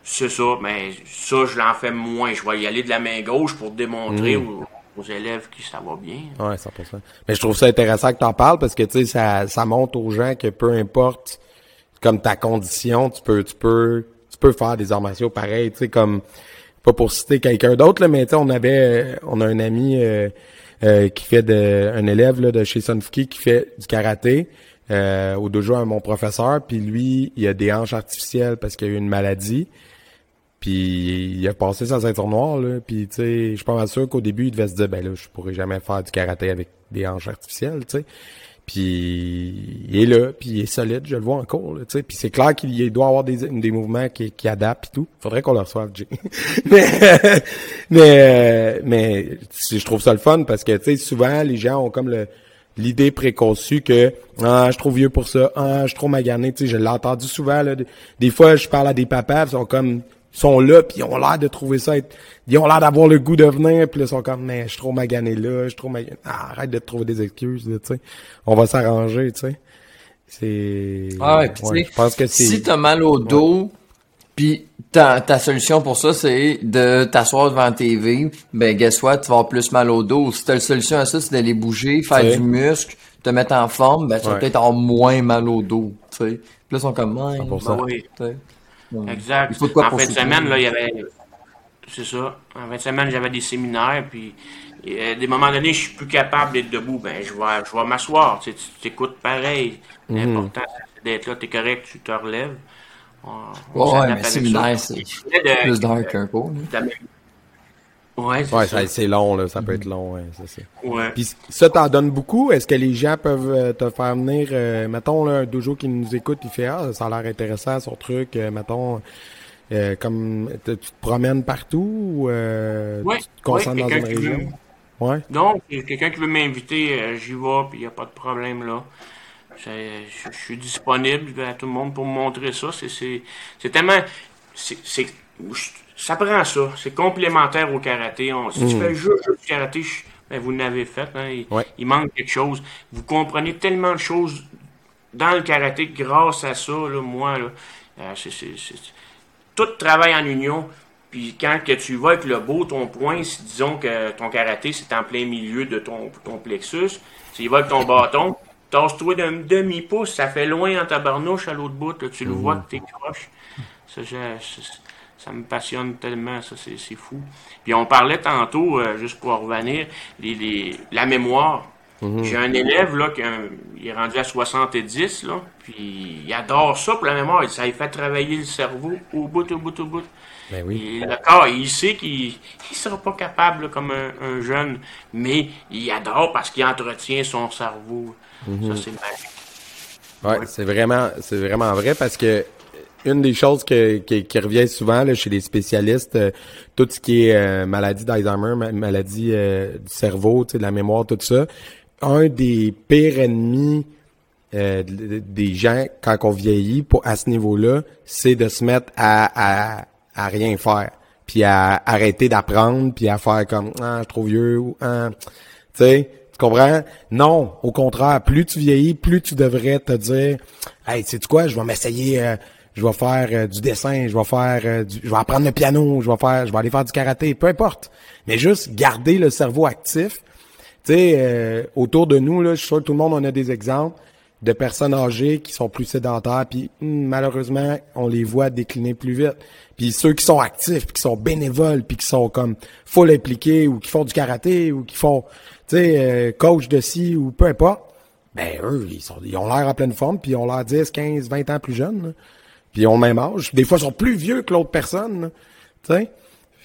c'est ça, mais ça, je l'en fais moins. Je vais y aller de la main gauche pour démontrer Mm. aux, aux élèves que ça va bien. Ouais, 100%. Mais je trouve ça intéressant que t'en parles parce que, tu sais, ça, ça montre aux gens que peu importe comme ta condition, tu peux, tu peux, tu peux faire des arts martiaux pareils, tu sais, comme, pas pour citer quelqu'un d'autre, là, mais tu sais, on avait, euh, on a un ami, euh, euh, qui fait de, un élève, là, de chez Sunfuki qui fait du karaté, euh, au dojo à mon professeur, puis lui, il a des hanches artificielles parce qu'il a eu une maladie. Puis il a passé sa ceinture noire, là. Puis tu sais, je suis pas mal sûr qu'au début, il devait se dire, ben là, je pourrais jamais faire du karaté avec des hanches artificielles, tu sais. Puis il est là, puis il est solide, je le vois encore, tu sais. Puis c'est clair qu'il il doit avoir des, des mouvements qui, qui adaptent et tout. Faudrait qu'on le reçoive, Jay. mais mais euh, mais je trouve ça le fun parce que tu sais, souvent les gens ont comme le l'idée préconçue que ah je suis trop vieux pour ça. Ah je suis trop magané tu sais je l'ai entendu souvent là. Des- fois je parle à des papas ils sont comme ils sont là puis ils ont l'air de trouver ça être, ils ont l'air d'avoir le goût de venir puis ils sont comme mais je suis trop magané là je suis trop magané Ah, arrête de te trouver des excuses tu sais. On va s'arranger tu sais. C'est Ah ouais, sais, je pense que c'est si t'as mal au dos, puis ta, ta solution pour ça, c'est de t'asseoir devant la TV, ben guess what, tu vas avoir plus mal au dos. Si ta solution à ça, c'est d'aller bouger, faire du muscle, te mettre en forme, ben tu vas Ouais. peut-être avoir moins mal au dos, tu sais. Puis là, ils sont comme, ouais, 100%. Ben oui, tu exact. Il faut de quoi en pour fin de semaine, là, il y avait. C'est ça. En fin de semaine, j'avais des séminaires, puis euh, à des moments donnés, je suis plus capable d'être debout. Ben, je vais, je vais m'asseoir. Tu sais, tu t'écoutes pareil. Mhm. L'important, c'est d'être là. T'es correct, tu te relèves. On, Ouais, mais ça. c'est plus dark un peu. Ouais, c'est ouais ça. ça- c'est long là ça peut être long ouais, c'est ça Ouais. Puis ça t'en donne beaucoup? Est-ce que les gens peuvent euh, te faire venir, euh, mettons là, un dojo qui nous écoute, il fait ah ça a l'air intéressant son truc, euh, mettons euh, comme te- tu te promènes partout ou euh, Ouais, tu te concentres ouais, dans une région? Ouais. Donc, quelqu'un qui veut m'inviter, euh, j'y vais, puis il n'y a pas de problème là. Je je suis disponible à tout le monde pour me montrer ça. C'est- C'est c'est tellement. Ça prend ça. C'est complémentaire au karaté. On- si tu fais juste, du karaté, je- ben, vous l'avez fait. Hein, il, Ouais. il manque quelque chose. Vous comprenez tellement de choses dans le karaté grâce à ça. Là, moi, là, euh, c'est- c'est- c'est- tout travaille en union. Puis quand que tu vas avec le beau, ton point, si disons que ton karaté, c'est en plein milieu de ton, ton plexus, tu y vas avec ton bâton, tasse-toi d'un demi-pouce, ça fait loin en tabarnouche à l'autre bout, là, tu le vois que t'es croche. Ça, je- ça me passionne tellement, ça, c'est c'est fou. Puis on parlait tantôt, euh, juste pour revenir, les, les- la mémoire. J'ai un élève là qui a un- il est rendu à 70 là, puis il adore ça pour la mémoire. Ça lui fait travailler le cerveau au bout, au bout, au bout. Ben oui. Et le corps, il sait qu'il ne sera pas capable là, comme un, un jeune, mais il adore parce qu'il entretient son cerveau. Ça, c'est magique. Ouais, c'est vraiment, c'est vraiment vrai parce que une des choses que, qui, qui revient souvent là, chez les spécialistes, euh, tout ce qui est euh, maladie d'Alzheimer, ma- maladie euh, du cerveau, tu sais, de la mémoire, tout ça, un des pires ennemis euh, de- de- des gens quand on vieillit pour à ce niveau-là, c'est de se mettre à, à, à rien faire, puis à arrêter d'apprendre, puis à faire comme ah je suis trop vieux ou ah, tu sais, tu comprends? Non, au contraire, plus tu vieillis, plus tu devrais te dire hey, sais quoi, je vais m'essayer euh, je vais faire euh, du dessin, je vais faire euh, du, je vais apprendre le piano, je vais faire je vais aller faire du karaté, peu importe. Mais juste garder le cerveau actif. Tu sais, autour de nous, là, je suis sûr que tout le monde en a des exemples de personnes âgées qui sont plus sédentaires, puis hum, malheureusement, on les voit décliner plus vite. Puis ceux qui sont actifs, puis qui sont bénévoles, puis qui sont comme full impliqués, ou qui font du karaté, ou qui font, tu sais, euh, coach de ci, ou peu importe, ben eux, ils, sont, ils ont l'air en pleine forme, puis ils ont l'air 10, 15, 20 ans plus jeunes. Puis ils ont le même âge. Des fois, ils sont plus vieux que l'autre personne. Tu sais?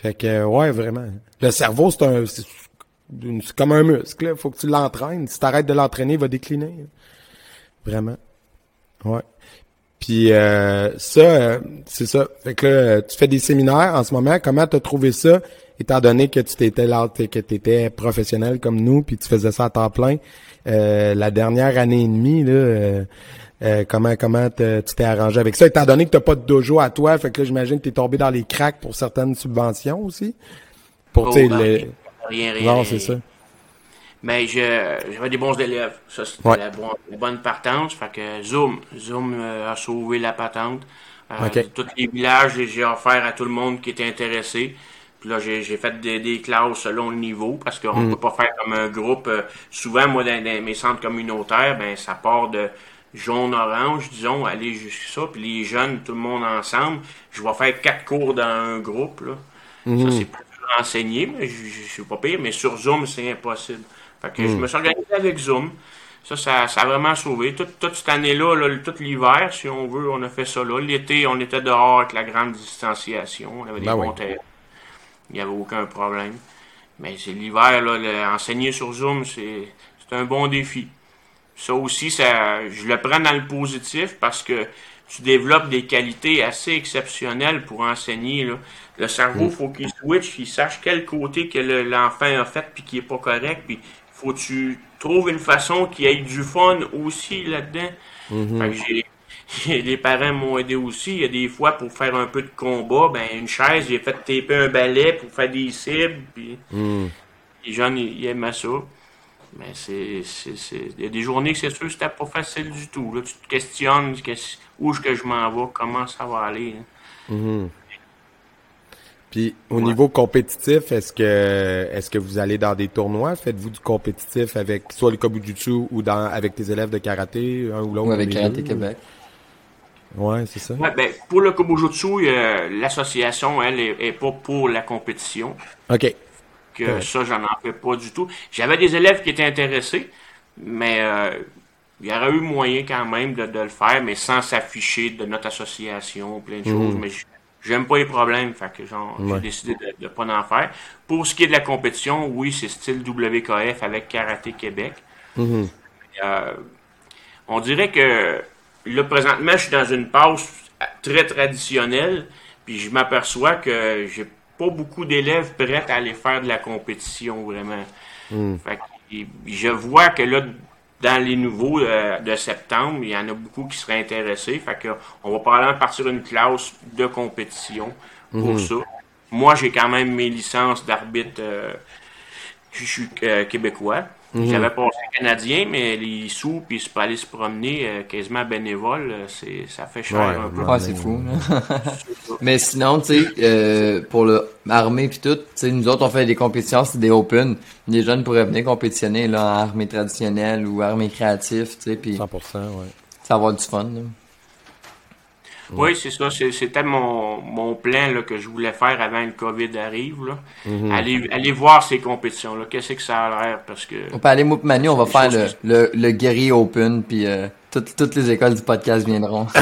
Fait que, ouais, vraiment. Le cerveau, c'est un, c'est c'est comme un muscle, là. Faut que tu l'entraînes. Si t'arrêtes de l'entraîner, il va décliner. Vraiment. Ouais. Puis euh, ça, euh, c'est ça. Fait que là, tu fais des séminaires en ce moment. Comment t'as trouvé ça, étant donné que tu t'étais là, que t'étais professionnel comme nous, puis tu faisais ça à temps plein. Euh, la dernière année et demie, là, euh, euh, comment comment tu t'es arrangé avec ça, étant donné que t'as pas de dojo à toi, fait que là, j'imagine que t'es tombé dans les cracks pour certaines subventions aussi? Pour Oh, tu sais, ben, les- Rien, rien. Non, c'est ça. Mais je- j'avais des bons élèves. Ça, c'était Ouais. la, bon- la bonne partance. Fait que Zoom, Zoom euh, a sauvé la patente. Euh, Ok. Tous les villages, j'ai- offert à tout le monde qui était intéressé. Puis là, j'ai j'ai fait des, des classes selon le niveau parce qu'on Mm. ne peut pas faire comme un groupe. Euh, souvent, moi, dans, dans mes centres communautaires, ben ça part de jaune-orange, disons, aller jusqu'à ça. Puis les jeunes, tout le monde ensemble, je vais faire quatre cours dans un groupe. Là. Ça, c'est plus enseigner, mais je suis pas pire. Mais sur Zoom, c'est impossible. Fait que je me suis organisé avec Zoom. Ça, ça, ça a vraiment sauvé. Toute, toute cette année-là, là, tout l'hiver, si on veut, on a fait ça là. L'été, on était dehors avec la grande distanciation. On avait des Ben oui. bons terrains. Il n'y avait aucun problème. Mais c'est l'hiver, là, le- enseigner sur Zoom, c'est c'est un bon défi. Ça aussi, ça, je le prends dans le positif parce que tu développes des qualités assez exceptionnelles pour enseigner. Là. Le cerveau, Mm. faut qu'il switch, qu'il sache quel côté que le- l'enfant a fait puis qui est pas correct. Puis faut que tu trouves une façon qui ait du fun aussi là-dedans. J'ai- les parents m'ont aidé aussi. Il y a des fois, pour faire un peu de combat, ben une chaise, j'ai fait taper un balai pour faire des cibles. Puis Mm. les jeunes, ils, aimaient ça. Mais c'est, il y a des journées que c'est sûr que c'était pas facile du tout. Là, tu te questionnes où est-ce que je m'en vais, comment ça va aller. hein. Puis au niveau compétitif, est-ce que est-ce que vous allez dans des tournois? Faites-vous du compétitif avec soit le Kabujutsu ou dans avec tes élèves de karaté, un ou l'autre? Ou avec les Karaté deux? Québec. Ouais, c'est ça. Ouais, ben, pour le Kobujutsu, euh, l'association, elle, est, est pas pour la compétition. OK. que Ouais. ça, j'en en fais pas du tout. J'avais des élèves qui étaient intéressés, mais euh, il y aurait eu moyen quand même de, de le faire, mais sans s'afficher de notre association, plein de choses. Mais j- j'aime pas les problèmes, fait que genre, Ouais. j'ai décidé de, de pas en faire. Pour ce qui est de la compétition, oui, c'est style WKF avec Karaté Québec. Mhm. Euh, on dirait que là, présentement, je suis dans une passe très traditionnelle, puis je m'aperçois que j'ai pas beaucoup d'élèves prêts à aller faire de la compétition, vraiment. Fait que, je vois que là, dans les nouveaux euh, de septembre, il y en a beaucoup qui seraient intéressés. Fait que on va probablement partir une classe de compétition pour ça. Moi, j'ai quand même mes licences d'arbitre. euh, je suis euh, québécois. J'avais passé canadien, mais les sous, puis se pas aller se promener euh, quasiment bénévole, euh, c'est, ça fait cher Ouais, un peu. Ouais, c'est fou. Mais sinon, tu sais, euh, pour le armée puis tout, nous autres, on fait des compétitions, c'est des open. Les jeunes pourraient venir compétitionner là, en armée traditionnelle ou armée créative, tu sais, puis 100%, ouais. ça va avoir du fun. là. Oui, c'est ça. c'est- C'était mon, mon plan là, que je voulais faire avant que le COVID arrive. Là. Mhm. aller, aller voir ces compétitions-là. Qu'est-ce que ça a l'air? Parce que. On peut aller, moi Manu, on va faire le, le, le guerrier open, puis euh, toutes, toutes les écoles du podcast viendront.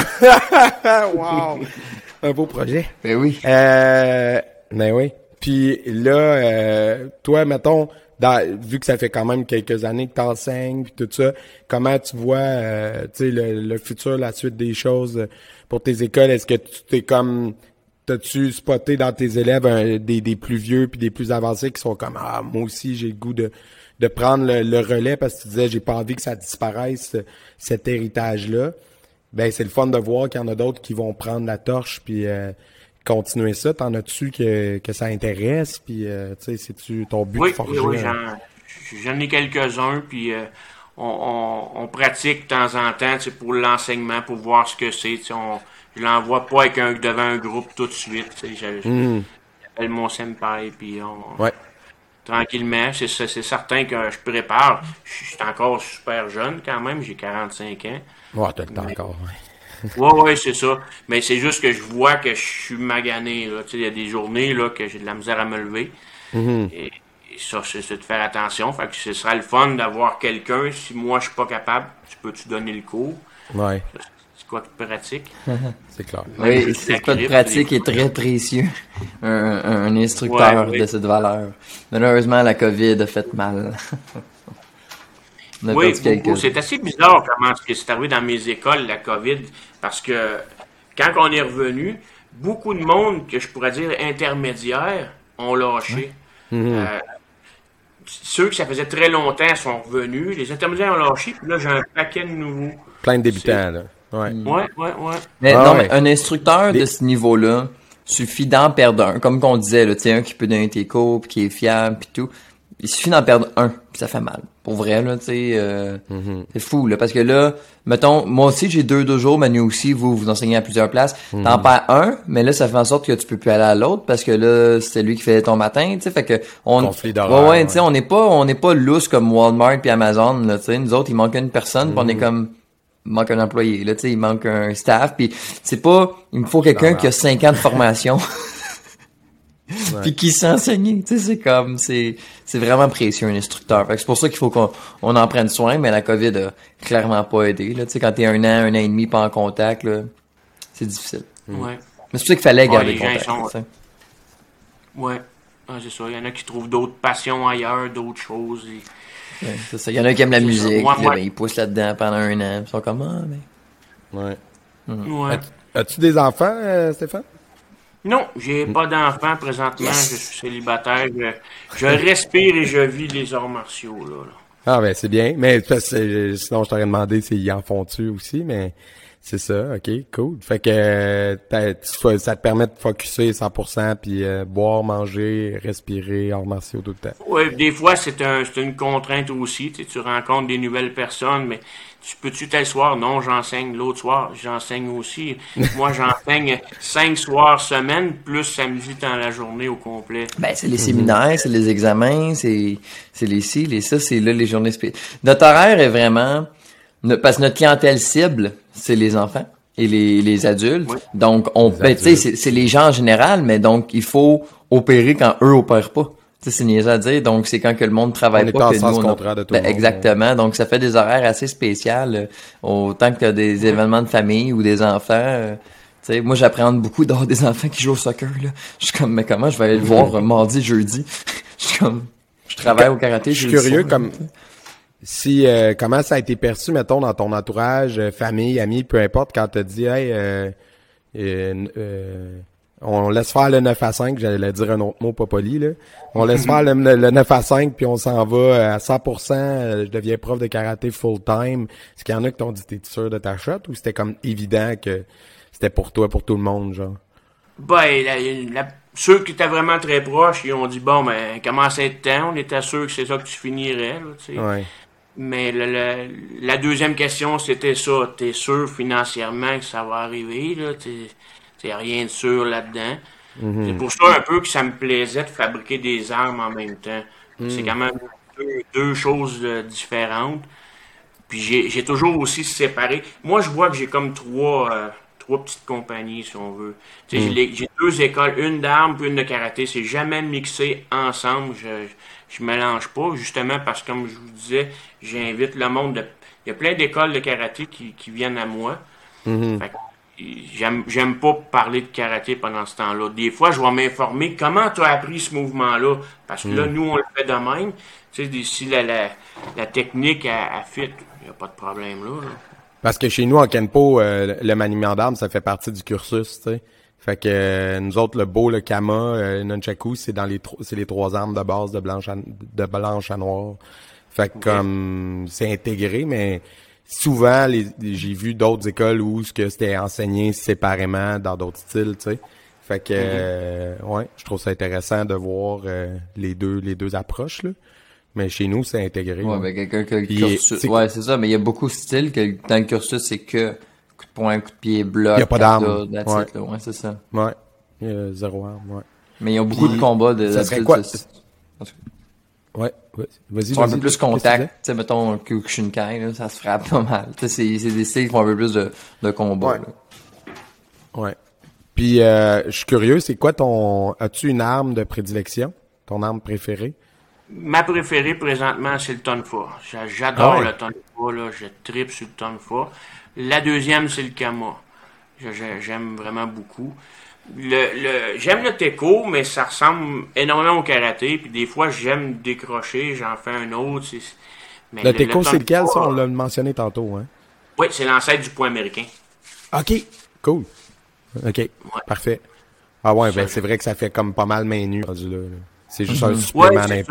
Wow! Un beau projet. ben oui. Euh, mais oui. Puis là, euh, toi, mettons, vu que ça fait quand même quelques années que t'enseignes puis tout ça, comment tu vois, euh, tu le, le futur, la suite des choses pour tes écoles? Est-ce que tu t'es comme, t'as-tu spoté dans tes élèves des, des plus vieux puis des plus avancés qui sont comme, ah, moi aussi, j'ai le goût de, de prendre le, le relais parce que tu disais, j'ai pas envie que ça disparaisse, cet héritage-là. Ben, c'est le fun de voir qu'il y en a d'autres qui vont prendre la torche puis euh, continuer ça? T'en as-tu que, que ça intéresse? Puis, euh, tu sais, c'est-tu ton but Oui, de forger? oui, oui, un- j'en, ai quelques-uns, puis euh, on, on, on pratique de temps en temps pour l'enseignement, pour voir ce que c'est. je l'envoie pas avec un, devant un groupe tout de suite. tu sais, je- je- Mhm. J'appelle mon senpai, puis on, Ouais. tranquillement. C'est, c'est, c'est certain que je prépare. Je suis encore super jeune quand même, j'ai 45 ans. Ouais, t'as le temps encore. ouais. Ouais, ouais, c'est ça. Mais c'est juste que je vois que je suis magané. Là. Tu sais, il y a des journées là, que j'ai de la misère à me lever. et, et ça, c'est, c'est de faire attention. Fait que ce sera le fun d'avoir quelqu'un. Si moi, je suis pas capable, tu peux-tu donner le cours? Ouais. quoi de pratique. C'est clair. Oui, c'est quoi de pratique est très précieux. Un, un instructeur Ouais, de cette valeur. Malheureusement, la COVID a fait mal. On a Oui, c'est assez bizarre comment c'est arrivé dans mes écoles, la COVID, parce que quand on est revenu, beaucoup de monde que je pourrais dire intermédiaires ont lâché. Euh, ceux que ça faisait très longtemps sont revenus, les intermédiaires ont lâché, puis là j'ai un paquet de nouveaux. Plein de débutants, là. Ouais. Ouais, ouais, ouais. Mais Ah non, ouais. mais un instructeur de ce niveau-là suffit d'en perdre un. Comme qu'on disait, là, tu sais, un qui peut donner tes cours, puis qui est fiable, puis tout. Il suffit d'en perdre un, puis ça fait mal. Pour vrai, là, tu sais, euh, Mm-hmm. c'est fou, là, parce que là, mettons, moi aussi, j'ai deux deux jours, Manu aussi, vous, vous enseignez à plusieurs places. Mm-hmm. T'en perds un, mais là, ça fait en sorte que tu peux plus aller à l'autre, parce que là, c'était lui qui fait ton matin, tu sais, fait que, on, Conflit ouais, ouais, tu sais, on n'est pas, on n'est pas lousse comme Walmart puis Amazon, là, tu sais, nous autres, il manque une personne, puis on est Mm-hmm. comme, il manque un employé, là, tu sais, il manque un staff, puis c'est pas, il me faut quelqu'un qui a cinq ans de formation, puis qui sait enseigner, tu sais, c'est comme, c'est, c'est vraiment précieux un instructeur. Fait que c'est pour ça qu'il faut qu'on on en prenne soin, mais la COVID a clairement pas aidé, là, tu sais, quand t'es un an, un an et demi pas en contact, là, c'est difficile. ouais. Mais c'est pour ça qu'il fallait Ouais, garder les gens, contact, sont-. Ouais. Ah, c'est ça. Il y en a qui trouvent d'autres passions ailleurs, d'autres choses. et- Ouais, c'est ça. Il y en a qui aiment la musique, Moi, puis là, moi- ben, ils poussent là-dedans pendant un an, ils sont comme, ah, mais... Ouais. Ouais. As- As-tu des enfants, euh, Stéphane? Non, j'ai pas d'enfant présentement, je suis célibataire. Je, je respire et je vis les arts martiaux. Là, là. Ah ben c'est bien, mais parce que, sinon je t'aurais demandé s'ils en font-tu aussi, mais c'est ça, ok, cool. Fait que tu ça te permet de focuser 100% puis euh, boire, manger, respirer, arts martiaux tout le temps. Ouais, des fois, c'est un, une contrainte aussi. Tu, sais, tu rencontres des nouvelles personnes, mais tu peux-tu tel soir? Non, j'enseigne. L'autre soir, j'enseigne aussi. Moi, j'enseigne cinq soirs semaine, plus samedi dans la journée au complet. Ben, c'est les séminaires, c'est les examens, c'est, c'est les ci, les ça, c'est là les journées spé- Notre horaire est vraiment, parce que notre clientèle cible, c'est les enfants et les, les adultes. Oui. Donc, on, ben, tu sais, c'est, c'est les gens en général, mais donc, il faut opérer quand eux opèrent pas. Tu sais, c'est niaiseux à dire. Donc, c'est quand que le monde travaille On est pas en que sens nous, on a- contraire de tout Ben, le monde, Exactement. Donc, ça fait des horaires assez spéciaux. euh, Autant que t'as des événements de famille ou des enfants. euh, tu sais, moi, j'apprends beaucoup d'avoir des enfants qui jouent au soccer, là. Je suis comme, mais comment je vais aller le voir euh, mardi, jeudi? Je suis comme, je travaille au karaté. Je suis curieux soir. comme si euh, comment ça a été perçu, mettons, dans ton entourage, euh, famille, amis, peu importe, quand t'as dit hey euh, euh, euh, on laisse faire le 9 à 5, j'allais dire un autre mot pas poli, là. On laisse faire le, le 9 à 5, puis on s'en va à 100%, euh, je deviens prof de karaté full-time. Est-ce qu'il y en a qui t'ont dit, t'es sûr de ta shot, ou c'était comme évident que c'était pour toi, pour tout le monde, genre? Ben, la- la- ceux qui étaient vraiment très proches, ils ont dit, bon, ben, commence à être temps. On était sûr que c'est ça que tu finirais, là, tu sais. Ouais. Mais le- la deuxième question, c'était ça. T'es sûr financièrement que ça va arriver, là? T'es t'es rien de sûr là-dedans. C'est pour ça un peu que ça me plaisait de fabriquer des armes en même temps. C'est quand même deux, deux choses euh, différentes. Puis j'ai toujours aussi séparé. Moi, je vois que j'ai comme trois, euh, trois petites compagnies, si on veut. Sais, j'ai deux écoles, une d'armes puis une de karaté. C'est jamais mixé ensemble. Je, je mélange pas, justement parce que, comme je vous disais, j'invite le monde. de- Il y a plein d'écoles de karaté qui, qui viennent à moi. Fait que, J'aime, j'aime pas parler de karaté pendant ce temps-là. Des fois, je vais m'informer comment tu as appris ce mouvement-là. Parce que là, nous, on le fait de même. Tu sais, si la, la, la technique a, a fit, il n'y a pas de problème là. là. Parce que chez nous, en Kenpo, euh, le maniement d'armes, ça fait partie du cursus, tu sais. Fait que euh, nous autres, le beau, le kama, euh, le nunchaku, c'est dans les c'est les trois armes de base de blanche à, de blanche à noir. Fait que comme c'est intégré, mais souvent les, j'ai vu d'autres écoles où ce que c'était enseigné séparément dans d'autres styles, tu sais. Fait que euh, ouais, je trouve ça intéressant de voir euh, les deux les deux approches là. Mais chez nous, c'est intégré. Ouais, ben, quelqu'un que le cursus. c'est- Ouais, c'est ça, mais il y a beaucoup de styles que dans le cursus, c'est que coup de poing, coup de pied, bloc. Il y a pas that's Ouais. Ouais, c'est ça. Ouais. Euh, zéro arme, ouais. Mais ils ont beaucoup Puis, de combats de. ça serait quoi? Ouais, ouais. Vas-y, un peu plus contact. Tu sais, mettons, un Kyokushinkai, là, ça se frappe pas mal. Tu sais, c'est, c'est des styles qui font un peu plus de, de combat, Ouais. là. Ouais. Puis, euh, je suis curieux, c'est quoi ton... As-tu une arme de prédilection? Ton arme préférée? ma préférée présentement, c'est le Tonfa. J'adore Ah ouais. le Tonfa, là. Je tripe sur le Tonfa. La deuxième, c'est le Kama. J'aime vraiment beaucoup. Le, le, j'aime le Teco, mais ça ressemble énormément au karaté. Puis des fois, j'aime décrocher, j'en fais un autre. mais Le Teco, c'est lequel, ça? On l'a mentionné tantôt, hein? Oui, c'est l'ancêtre du point américain. OK. Cool. OK. Parfait. Ah ouais, ben c'est vrai que ça fait comme pas mal main nue. C'est juste un Ouais, supplément c'est d'impact.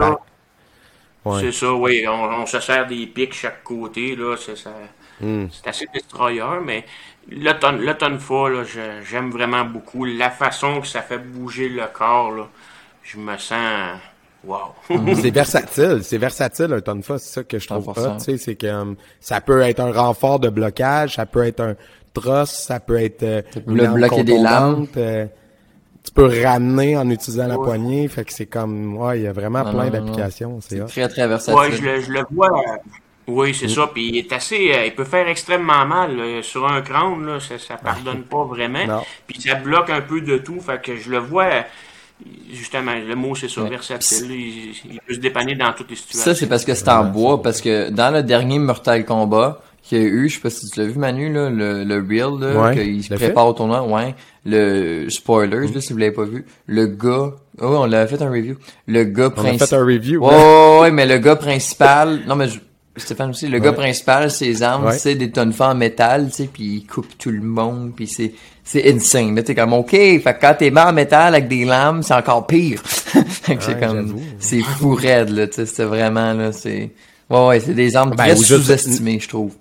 ça. Ouais. C'est ça, oui. On, on se sert des pics chaque côté, là. C'est ça. Hmm. C'est assez destroyer, mais le, ton, le je- j'aime vraiment beaucoup. La façon que ça fait bouger le corps, là, je me sens. Wow! C'est versatile, c'est versatile un tonfa, c'est ça que je trouve 100%. pas. Tu sais, c'est que ça peut être un renfort de blocage, ça peut être un tross, ça peut être euh, le bloquer des lames. contondante, euh, tu peux ramener en utilisant la poignée, fait que c'est comme ouais, il y a vraiment Non, plein non, non, non. d'applications, c'est très, très versatile. ouais, je le, je le vois. Euh, Oui, c'est ça. Puis il est assez. euh, il peut faire extrêmement mal. là. Sur un crâne, là, ça, ça pardonne pas vraiment. Non. Puis ça bloque un peu de tout. Fait que je le vois. euh, Justement, le mot c'est ça, Ouais. versatile. Il, il peut se dépanner dans toutes les situations. Ça, c'est parce que c'est en bois, parce que dans le dernier Mortal Kombat qu'il y a eu, je sais pas si tu l'as vu Manu, là, le, le Real, là, Ouais, qu'il se prépare au tournoi, ouais. Le spoilers, là, si vous l'avez pas vu. Le gars, oh, on l'a fait un review. Le gars On a fait principal. un review. Ouais, ouais, ouais, mais le gars principal, non, mais je- Stéphane aussi, le gars principal, ses armes, Ouais. c'est des tonnes en métal, tu sais, puis il coupe tout le monde, puis c'est, c'est insane. Là, t'es comme, OK, fait que quand t'es bas en métal avec des lames, c'est encore pire. fait que c'est comme, c'est fou raide, là, tu sais, c'est vraiment, là, c'est, ouais, ouais, c'est des armes Ben, très juste- sous-estimées, je trouve.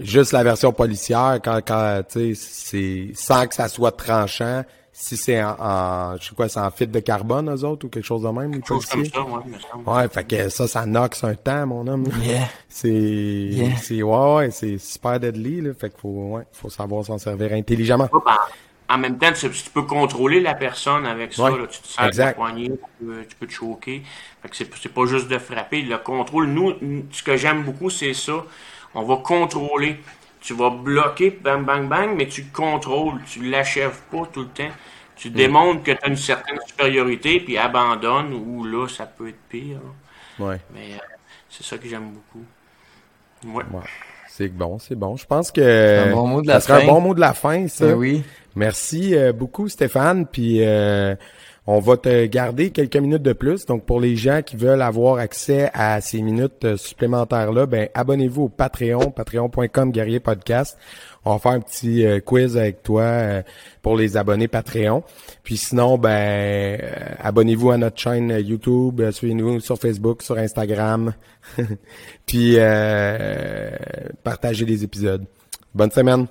Juste la version policière, quand, quand tu sais, c'est sans que ça soit tranchant, si c'est en, en je sais quoi, c'est en fibre de carbone, eux autres, ou quelque chose de même, les Quelque chose comme ça, ouais, me semble. Ouais, fait que ça, ça sur un temps, mon homme. Yeah. C'est, Yeah. c'est, ouais, ouais, c'est super deadly, là. Fait qu'il faut, ouais, faut savoir s'en servir intelligemment. Par- En même temps, tu, tu peux contrôler la personne avec ça. Ouais, là. Tu te sers de la exact. poignée, tu peux, tu peux te choquer. Fait que c'est, c'est pas juste de frapper. Le contrôle, nous, ce que j'aime beaucoup, c'est ça. On va contrôler. Tu vas bloquer, bang, bang, bang, mais tu contrôles. Tu l'achèves pas tout le temps. Tu Mm. démontres que tu as une certaine supériorité, puis abandonne, ou là, ça peut être pire. là. Ouais. Mais euh, c'est ça que j'aime beaucoup. Ouais. Ouais. C'est bon, c'est bon. Je pense que Un bon mot de ça la serait fin. un bon mot de la fin, ça. Ben oui. Merci euh, beaucoup, Stéphane. Puis euh, on va te garder quelques minutes de plus. Donc, pour les gens qui veulent avoir accès à ces minutes euh, supplémentaires-là, ben abonnez-vous au Patreon, patreon.com guerrier podcast. On va faire un petit euh, quiz avec toi euh, pour les abonnés Patreon. Puis sinon, ben abonnez-vous à notre chaîne YouTube, suivez-nous sur Facebook, sur Instagram. Puis partagez les épisodes. Bonne semaine.